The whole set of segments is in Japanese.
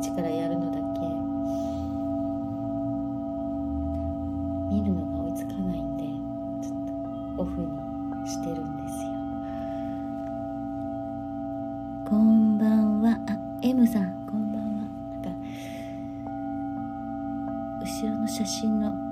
日からやるのだけ。見るのが追いつかないんでちょっとオフにしてるんですよ。こんばんは。あ M さん。こんばんは。なんか後ろの写真の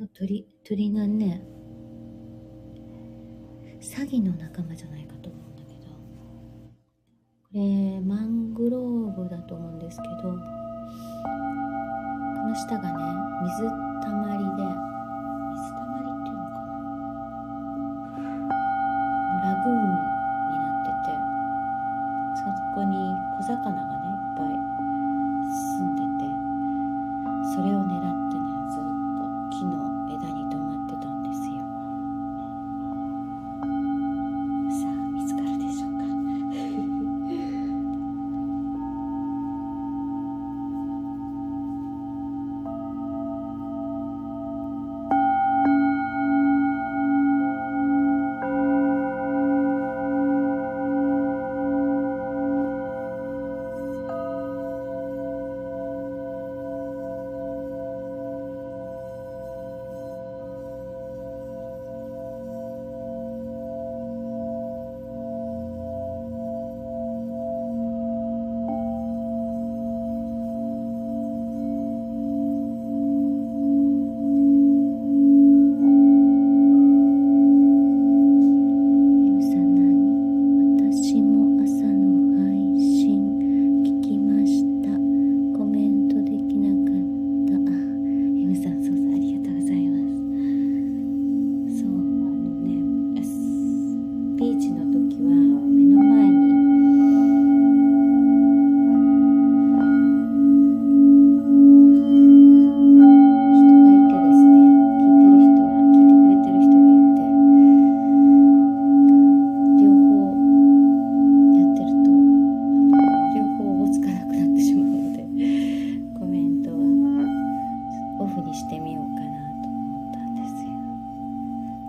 そう鳥鳥がね詐欺の仲間じゃないかと思うんだけど。これマングローブだと思うんですけどこの下がね水たまりで水たまりっていうのかな。ラグーン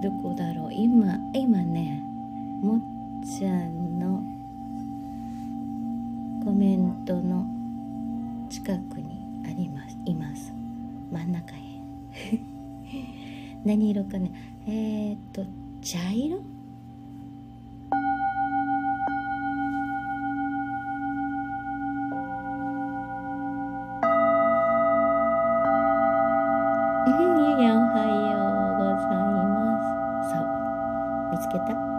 どこだろう？今今ねもっちゃんのコメントの近くにあります。います。真ん中へ。何色かね。えー、っと茶色？けた？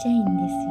ちゃいんです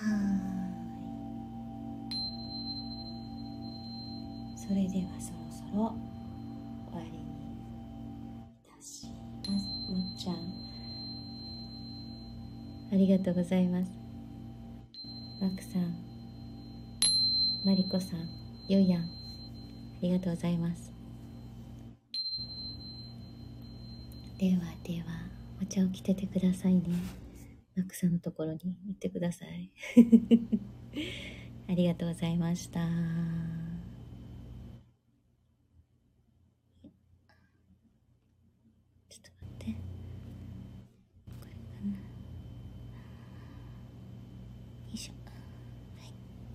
はい。それではそろそろ終わりにいたします。もっちゃん。ありがとうございます。マクさんマリコさんゆうやんありがとうございます。ではではお茶を着ててくださいね。なくさんのところに行ってください。ありがとうございました。